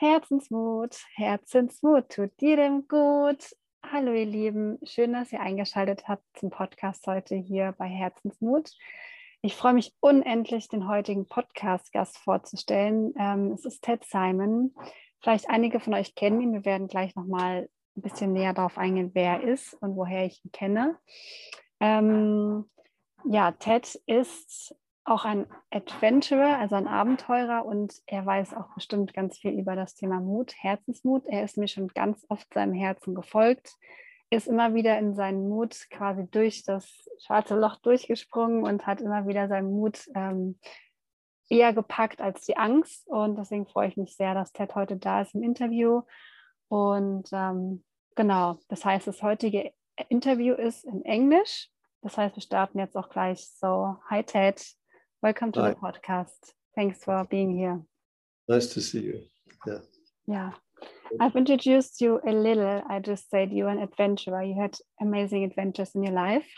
Herzensmut, Herzensmut tut jedem gut. Hallo ihr Lieben, schön, dass ihr eingeschaltet habt zum Podcast heute hier bei Herzensmut. Ich freue mich unendlich, den heutigen Podcast-Gast vorzustellen. Ähm, es ist Ted Simon. Vielleicht einige von euch kennen ihn. Wir werden gleich nochmal ein bisschen näher darauf eingehen, wer er ist und woher ich ihn kenne. Ähm, ja, Ted ist auch ein Adventurer, also ein Abenteurer und er weiß auch bestimmt ganz viel über das Thema Mut, Herzensmut. Er ist mir schon ganz oft seinem Herzen gefolgt, ist immer wieder in seinen Mut quasi durch das schwarze Loch durchgesprungen und hat immer wieder seinen Mut ähm, eher gepackt als die Angst. Und deswegen freue ich mich sehr, dass Ted heute da ist im Interview. Und ähm, genau, das heißt, das heutige Interview ist in Englisch. Das heißt, wir starten jetzt auch gleich so. Hi Ted, Welcome to Hi. the podcast. Thanks for being here. Nice to see you. Yeah. Yeah. I've introduced you a little. I just said you're an adventurer. You had amazing adventures in your life.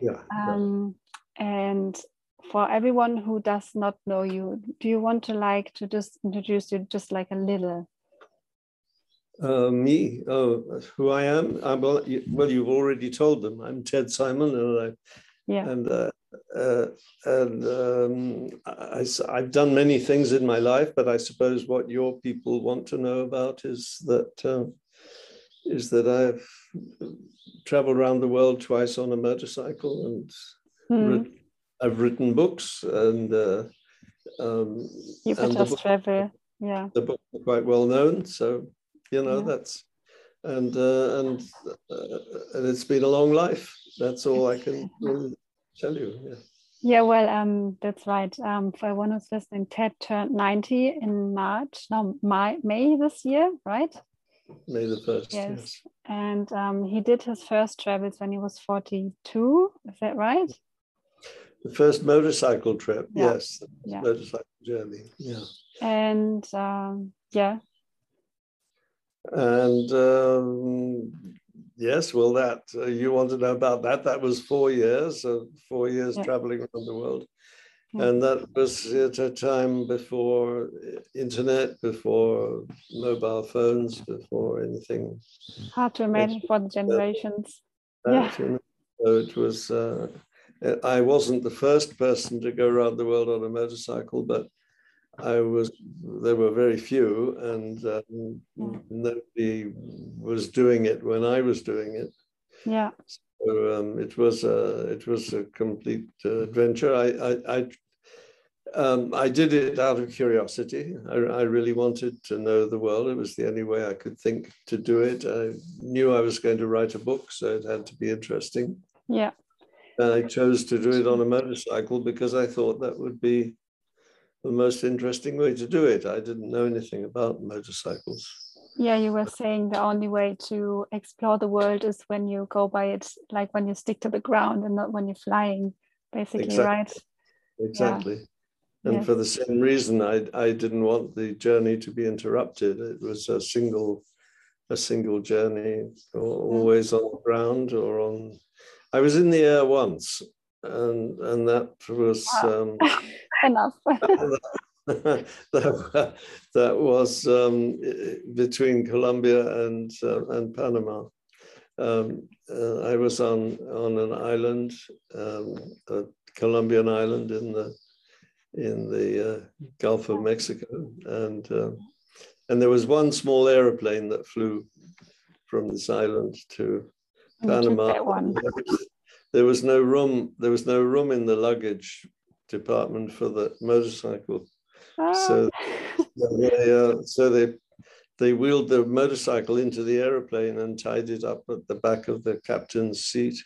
Yeah. Um, yeah. And for everyone who does not know you, do you want to like to just introduce you just like a little? Uh, me, oh, who I am? I'm, well, you, well, you've already told them. I'm Ted Simon, and I, yeah. and uh, uh, and um, I, have done many things in my life, but I suppose what your people want to know about is that uh, is that I've traveled around the world twice on a motorcycle, and mm. I've written books, and uh, um, you just travel, yeah. The book are quite well known, so you know yeah. that's and uh, and uh, and it's been a long life. That's all I can really tell you. Yeah. Yeah, well, um, that's right. Um, for everyone who's listening, Ted turned 90 in March, no, May, May this year, right? May the 1st, yes. yes. And um, he did his first travels when he was 42, is that right? The first motorcycle trip, yeah. yes. Yeah. Motorcycle journey, yeah. And um, yeah. And um, Yes, well, that uh, you want to know about that. That was four years, uh, four years yeah. traveling around the world. Yeah. And that was at a time before internet, before mobile phones, before anything. Hard to imagine for the generations. yeah. You know, so it was, uh, I wasn't the first person to go around the world on a motorcycle, but I was there were very few, and um, nobody was doing it when I was doing it. Yeah. So um, it was a it was a complete uh, adventure. I I I, um, I, did it out of curiosity. I, I, really wanted to know the world. It was the only way I could think to do it. I knew I was going to write a book, so it had to be interesting. Yeah. And I chose to do it on a motorcycle because I thought that would be the most interesting way to do it. I didn't know anything about motorcycles. Yeah, you were saying the only way to explore the world is when you go by it, like when you stick to the ground and not when you're flying, basically, exactly. right? Exactly. Yeah. And yes. for the same reason, I, I didn't want the journey to be interrupted. It was a single, a single journey, always on the ground or on. I was in the air once, and and that was wow. um, enough. that, that was um, between Colombia and uh, and Panama. Um, uh, I was on on an island, um, a Colombian island in the in the uh, Gulf of Mexico, and uh, and there was one small aeroplane that flew from this island to Panama. There was no room. There was no room in the luggage department for the motorcycle. So, ah. they, uh, so they they wheeled the motorcycle into the aeroplane and tied it up at the back of the captain's seat.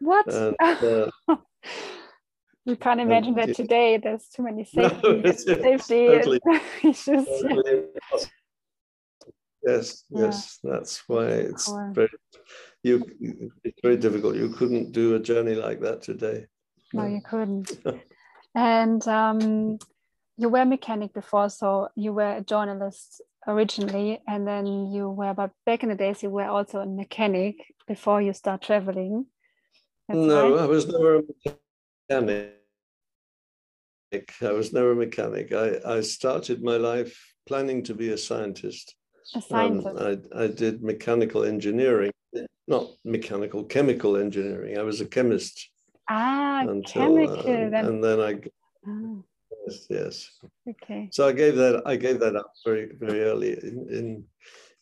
What? And, uh, you can't imagine that today. There's too many safety, no, safety totally, issues. Totally yes, yeah. yes, that's why it's very you. It's very difficult. You couldn't do a journey like that today. No, you couldn't. And um, you were a mechanic before, so you were a journalist originally, and then you were, but back in the days, you were also a mechanic before you start traveling. That's no, right? I was never a mechanic. I was never a mechanic. I, I started my life planning to be a scientist. A scientist. Um, I, I did mechanical engineering, not mechanical, chemical engineering. I was a chemist. Ah, until, chemical. Uh. And then I, oh. yes, yes. Okay. So I gave that, I gave that up very, very early in, in,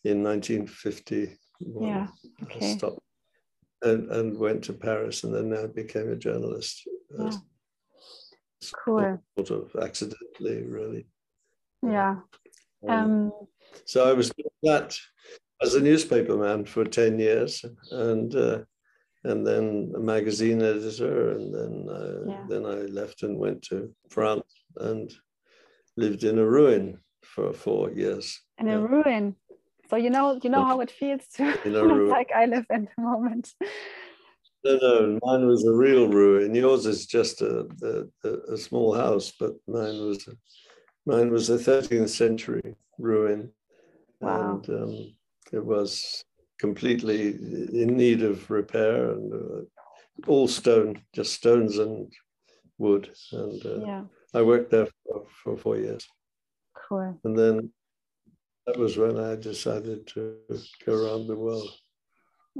in 1950. Yeah. Okay. I stopped and, and went to Paris and then I became a journalist. Uh, cool. Sort of accidentally, really. Yeah. Um, um, so I was that as a newspaperman for 10 years and uh, and then a magazine editor and then uh, yeah. then I left and went to France and lived in a ruin for four years. In yeah. a ruin. So you know you know how it feels to like I live at the moment. No, no, mine was a real ruin. Yours is just a, a, a small house, but mine was mine was a 13th century ruin. Wow. And um, it was completely in need of repair and uh, all stone, just stones and wood. And uh, yeah. I worked there for, for four years. Cool. And then that was when I decided to go around the world.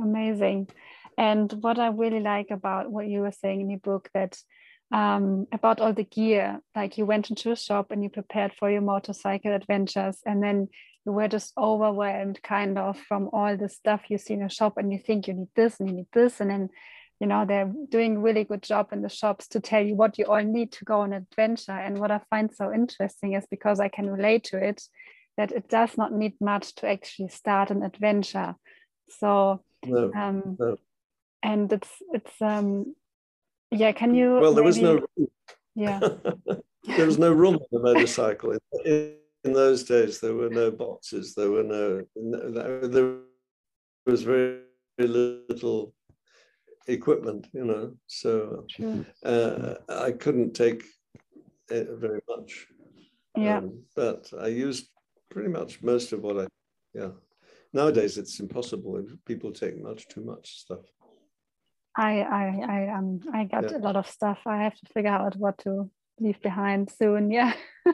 Amazing. And what I really like about what you were saying in your book that um, about all the gear, like you went into a shop and you prepared for your motorcycle adventures, and then you were just overwhelmed kind of from all the stuff you see in a shop, and you think you need this and you need this, and then you know they're doing really good job in the shops to tell you what you all need to go on an adventure. And what I find so interesting is because I can relate to it, that it does not need much to actually start an adventure. So no, um, no and it's it's um yeah can you well there maybe, was no yeah there was no room on the motorcycle in, those days there were no boxes there were no, no there was very, very little equipment you know so uh, i couldn't take very much yeah um, but i used pretty much most of what i yeah nowadays it's impossible people take much too much stuff I I I um I got yeah. a lot of stuff. I have to figure out what to leave behind soon. Yeah.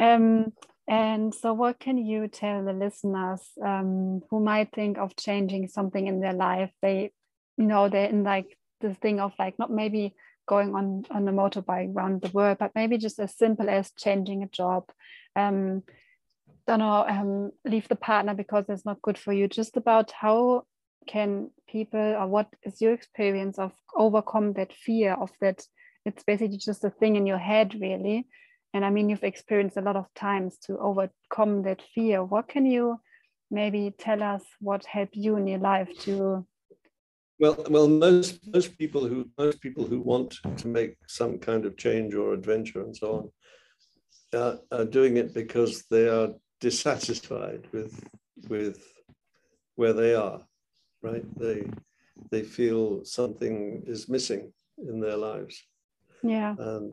um and so what can you tell the listeners um, who might think of changing something in their life? They you know they're in like the thing of like not maybe going on on a motorbike around the world, but maybe just as simple as changing a job. Um, don't know, um, leave the partner because it's not good for you. Just about how can people or what is your experience of overcome that fear of that it's basically just a thing in your head really and i mean you've experienced a lot of times to overcome that fear what can you maybe tell us what helped you in your life to well well most most people who most people who want to make some kind of change or adventure and so on uh, are doing it because they are dissatisfied with with where they are right? They they feel something is missing in their lives. Yeah. And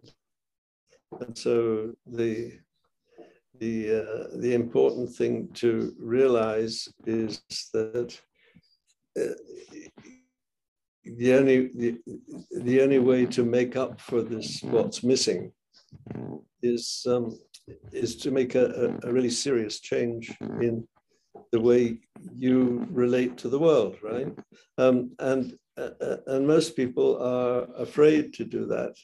and so the the uh, the important thing to realize is that uh, the only the, the only way to make up for this what's missing is um, is to make a, a, really serious change in the way you relate to the world, right? Um, and uh, uh, and most people are afraid to do that.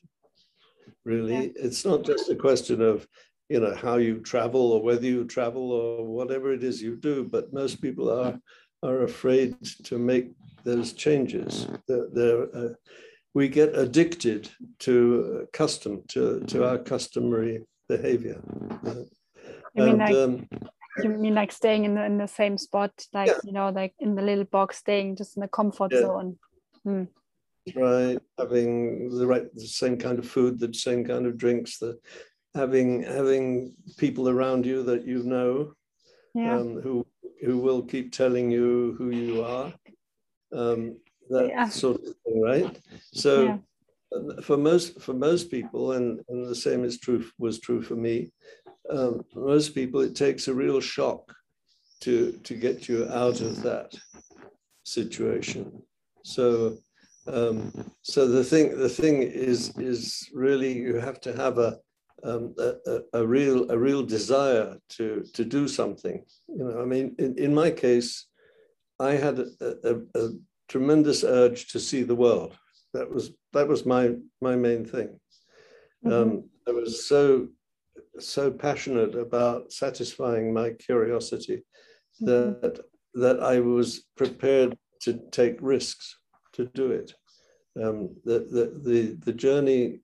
Really, yeah. it's not just a question of you know how you travel or whether you travel or whatever it is you do, but most people are are afraid to make those changes. They're, they're, uh, we get addicted to custom, to, to our customary behavior. Uh, and, like, um, you mean like staying in the, in the same spot, like yeah. you know, like in the little box, staying just in the comfort yeah. zone. Hmm. Right, having the right, the same kind of food, the same kind of drinks, the having having people around you that you know, yeah. um, who who will keep telling you who you are, um, that yeah. sort of thing, right? So for most for most people, and, and the same is true was true for me um, most people, it takes a real shock to, to get you out of that situation. So, um, so the thing, the thing is, is really you have to have a, um, a, a, real a real desire to to do something. You know, I mean, in, in my case, I had a, a, a tremendous urge to see the world. That was that was my my main thing. Mm-hmm. Um, I was so so passionate about satisfying my curiosity mm-hmm. that that I was prepared to take risks to do it. Um, the, the, the, the journey,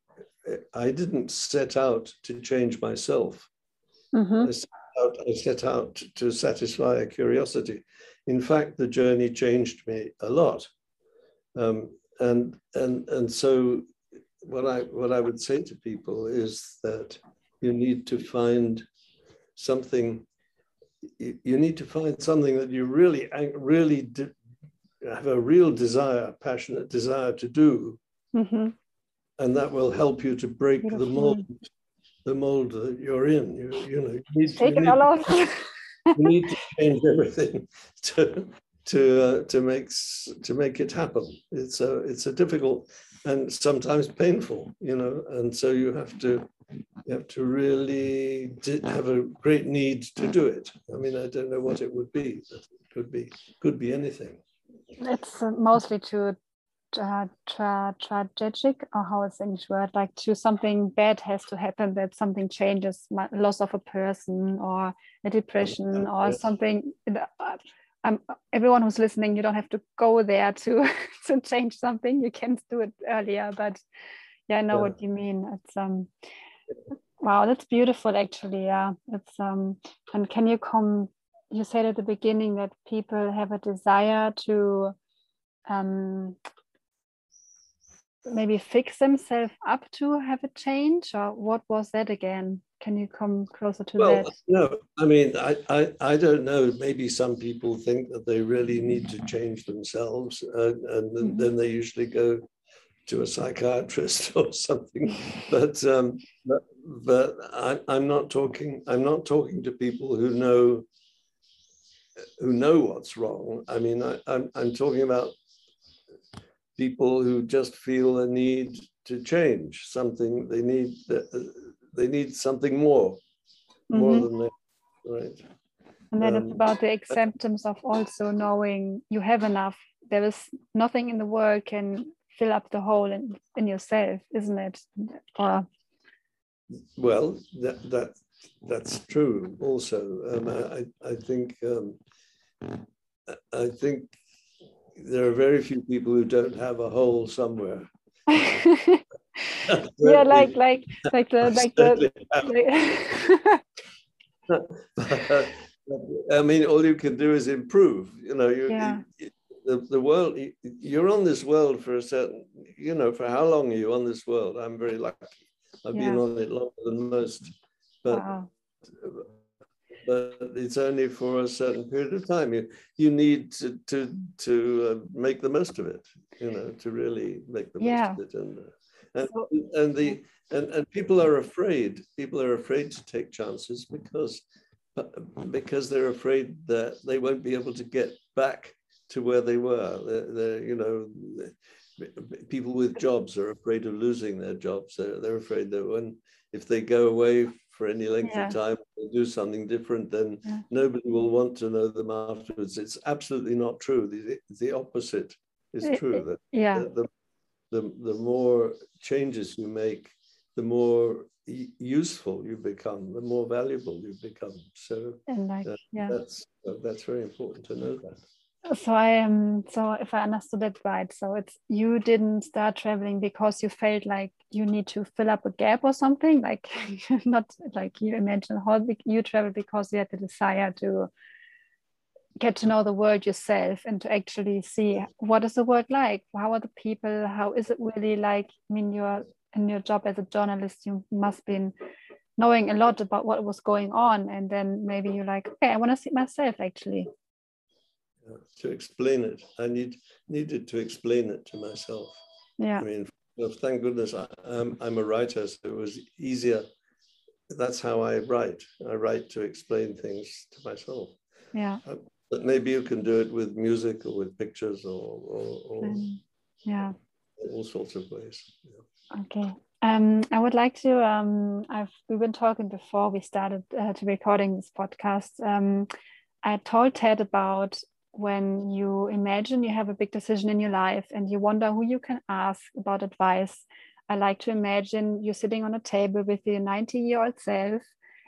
I didn't set out to change myself. Mm-hmm. I, set out, I set out to satisfy a curiosity. In fact, the journey changed me a lot. Um, and, and, and so what I, what I would say to people is that you need to find something you need to find something that you really really have a real desire passionate desire to do mm-hmm. and that will help you to break Beautiful. the mold the mold that you're in you, you know you need, Take you, need, you need to change everything to to uh, to make to make it happen it's a it's a difficult and sometimes painful you know and so you have to you have to really have a great need to do it. I mean, I don't know what it would be, but it could be could be anything. It's uh, mostly to uh, tra- tragic, or how is English word, like to something bad has to happen, that something changes, loss of a person, or a depression, or yes. something. Uh, um, everyone who's listening, you don't have to go there to to change something. You can do it earlier, but yeah, I know yeah. what you mean. It's um, Wow, that's beautiful actually. Yeah. It's um and can you come you said at the beginning that people have a desire to um maybe fix themselves up to have a change or what was that again can you come closer to well, that no i mean I, I i don't know maybe some people think that they really need to change themselves uh, and mm -hmm. then they usually go to a psychiatrist or something. But um, but, but I, I'm not talking. I'm not talking to people who know who know what's wrong. I mean, I, I'm I'm talking about people who just feel a need to change something. They need they need something more, more mm-hmm. than that, right? And then um, it's about the acceptance of also knowing you have enough. There is nothing in the world can fill up the hole in, in yourself, isn't it? Or well, that that that's true. Also, um, I I think um, I think there are very few people who don't have a hole somewhere. yeah, like like like the like the. Like... I mean, all you can do is improve. You know, you, yeah. you, the, the world, you're on this world for a certain, you know, for how long are you on this world? I'm very lucky. I've yeah. been on it longer than most, but, wow. but it's only for a certain period of time. You, you need to, to, to uh, make the most of it, you know, to really make the yeah. most of it. And, uh, and, so, and the, and, and people are afraid, people are afraid to take chances because because they're afraid that they won't be able to get back to where they were. They're, they're, you know, people with jobs are afraid of losing their jobs. They're, they're afraid that when if they go away for any length yeah. of time or do something different, then yeah. nobody will want to know them afterwards. It's absolutely not true. The, the opposite is true. That, yeah. the, the, the more changes you make, the more useful you become, the more valuable you become. So like, uh, yeah. that's uh, that's very important to know that so i am so if i understood it right so it's you didn't start traveling because you felt like you need to fill up a gap or something? Like not like you imagine how you travel because you had the desire to get to know the world yourself and to actually see what is the world like? How are the people? How is it really like? I mean you're in your job as a journalist you must be knowing a lot about what was going on and then maybe you're like okay i want to see myself actually to explain it. I need needed to explain it to myself. Yeah. I mean, thank goodness I, am I'm a writer, so it was easier. That's how I write. I write to explain things to myself. Yeah. Uh, but maybe you can do it with music or with pictures or, or, or um, yeah, all sorts of ways. Yeah. Okay. Um, I would like to. Um, I've we've been talking before we started uh, to recording this podcast. Um, I told Ted about when you imagine you have a big decision in your life and you wonder who you can ask about advice. I like to imagine you sitting on a table with your 90 year old self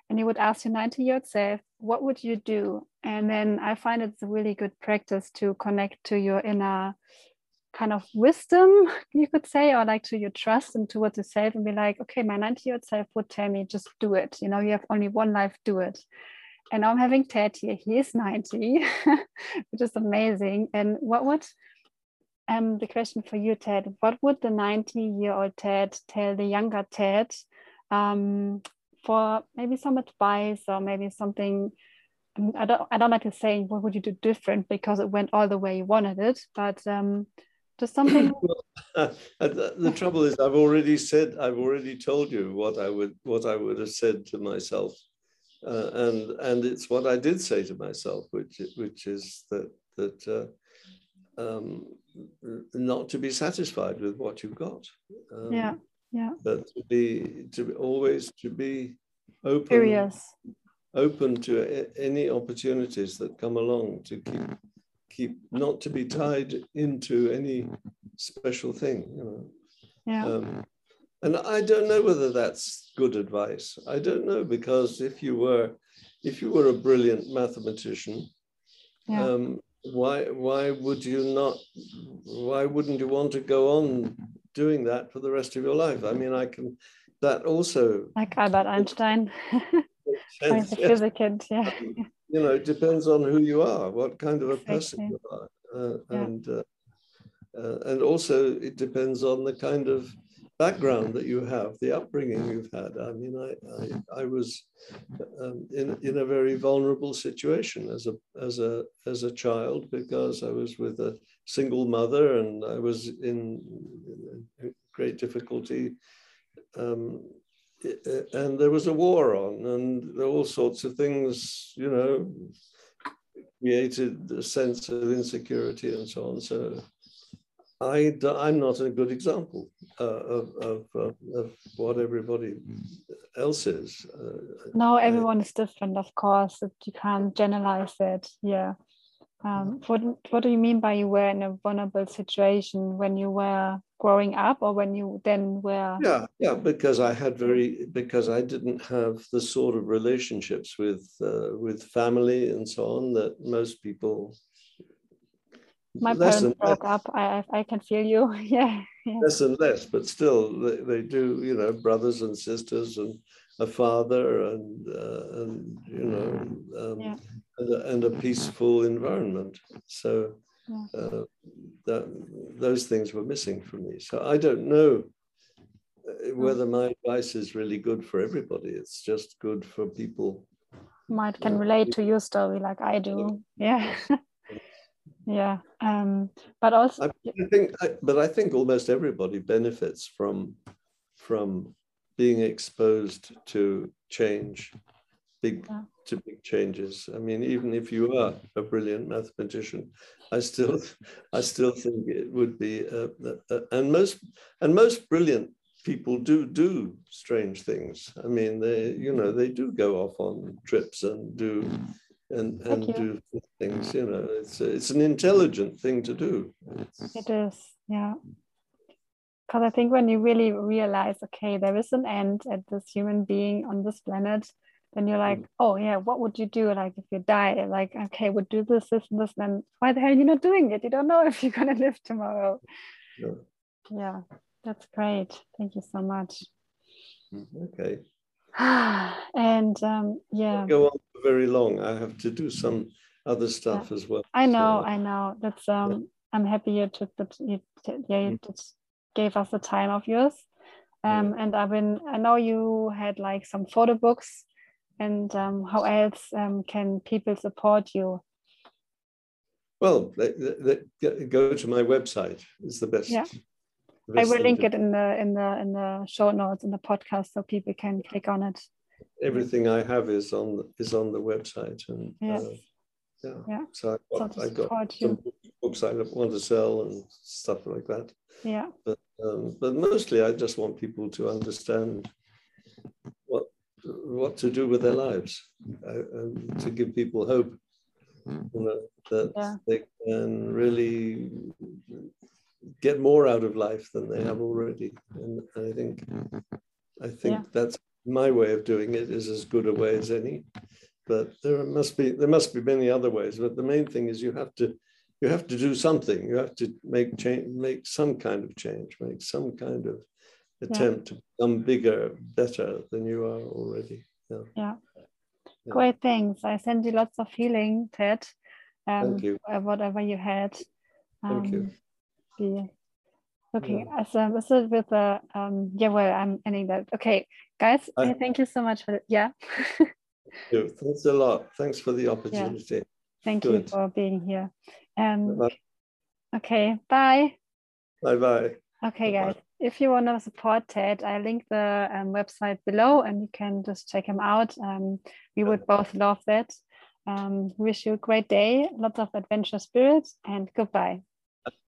and you would ask your 90 year old self, what would you do? And then I find it's a really good practice to connect to your inner kind of wisdom, you could say, or like to your trust and towards yourself and be like, okay, my 90 year old self would tell me, just do it. You know, you have only one life, do it. And I'm having Ted here, he is 90, which is amazing. And what would, um, the question for you, Ted, what would the 90 year old Ted tell the younger Ted um, for maybe some advice or maybe something? Um, I don't, I don't like to say what would you do different because it went all the way you wanted it, but um, just something. well, the, the trouble is, I've already said, I've already told you what I would, what I would have said to myself uh, and and it's what I did say to myself, which which is that that uh, um, not to be satisfied with what you've got. Um, yeah, yeah. But to be to be, always to be open, curious, open to any opportunities that come along. To keep keep not to be tied into any special thing. You know. Yeah. Um, and I don't know whether that's good advice. I don't know because if you were, if you were a brilliant mathematician, yeah. um, why why would you not? Why wouldn't you want to go on doing that for the rest of your life? I mean, I can. That also like Albert Einstein, sense, yes. kid, yeah. You know, it depends on who you are, what kind of a person you are, uh, yeah. and uh, uh, and also it depends on the kind of background that you have, the upbringing you've had. I mean, I, I, I was um, in, in a very vulnerable situation as a, as, a, as a child because I was with a single mother and I was in, great difficulty. Um, and there was a war on, and all sorts of things, you know, created a sense of insecurity and so on. So I, I'm not a good example uh, of, of, of, what everybody else is. Uh, no, everyone is different, of course. You can't generalize it. Yeah. Um, what, what do you mean by you were in a vulnerable situation when you were growing up or when you then were? Yeah, yeah, because I had very, because I didn't have the sort of relationships with, uh, with family and so on that most people my parents broke up. I I can feel you. yeah, yeah. Less and less, but still, they, they do. You know, brothers and sisters, and a father, and uh, and you know, um, yeah. and, a, and, a, peaceful environment. So yeah. uh, that those things were missing for me. So I don't know uh, whether my advice is really good for everybody. It's just good for people. Might can relate to your story like I do. Yeah. yeah um, but also I think but I think almost everybody benefits from from being exposed to change big yeah. to big changes I mean even if you are a brilliant mathematician I still I still think it would be uh, uh, and most and most brilliant people do do strange things I mean they you know they do go off on trips and do and and do things you know it's it's an intelligent thing to do. It's, it is yeah. Because i think when you really realize okay there is an end at this human being on this planet then you're like mm. oh yeah what would you do? Like if you die like okay would do this this and this then why the hell are you not doing it? You don't know if you're going to live tomorrow. Yeah. yeah that's great. Thank you so much. Mm, okay and um, yeah. Go on very long. I have to do some other stuff yeah. as well i know so, i know. That's um yeah. i'm happy you took that you yeah you just gave us the time of yours. Um yeah. and i've been i know you had like some photo books and um, how else um, can people support you? Well they, they, go to my website. Is the best. Yeah I will link it in the in the in the show notes in the podcast so people can click on it. Everything I have is on is on the website and yeah, uh, yeah. yeah. So I got, so I got some, books I want to sell and stuff like that. Yeah. But um, but mostly, I just want people to understand what what to do with their lives, uh, and to give people hope. You know that Yeah. they can really get more out of life than they have already, and I think I think Yeah. that's my way of doing it is as good a way as any. But there must be there must be many other ways. But the main thing is you have to you have to do something. You have to make change, make some kind of change, make some kind of attempt to become bigger, better than you are already. Yeah. Yeah. Yeah. Great things. I send you lots of healing, Ted. Um, Thank you. uh, Whatever you had. Thank you. Okay, as um, is with the um, yeah, well, I'm ending that. Okay, guys, I- thank you so much for yeah. Thank. Thanks a lot. Thanks for the opportunity. Thank you for being here. Um, Bye okay, bye. bye. Okay, Bye-bye. guys, if you want to support Ted, I link the um, website below and you can just check him out. Um, we would both love that. Um, wish you a great day, lots of adventure spirit, and goodbye.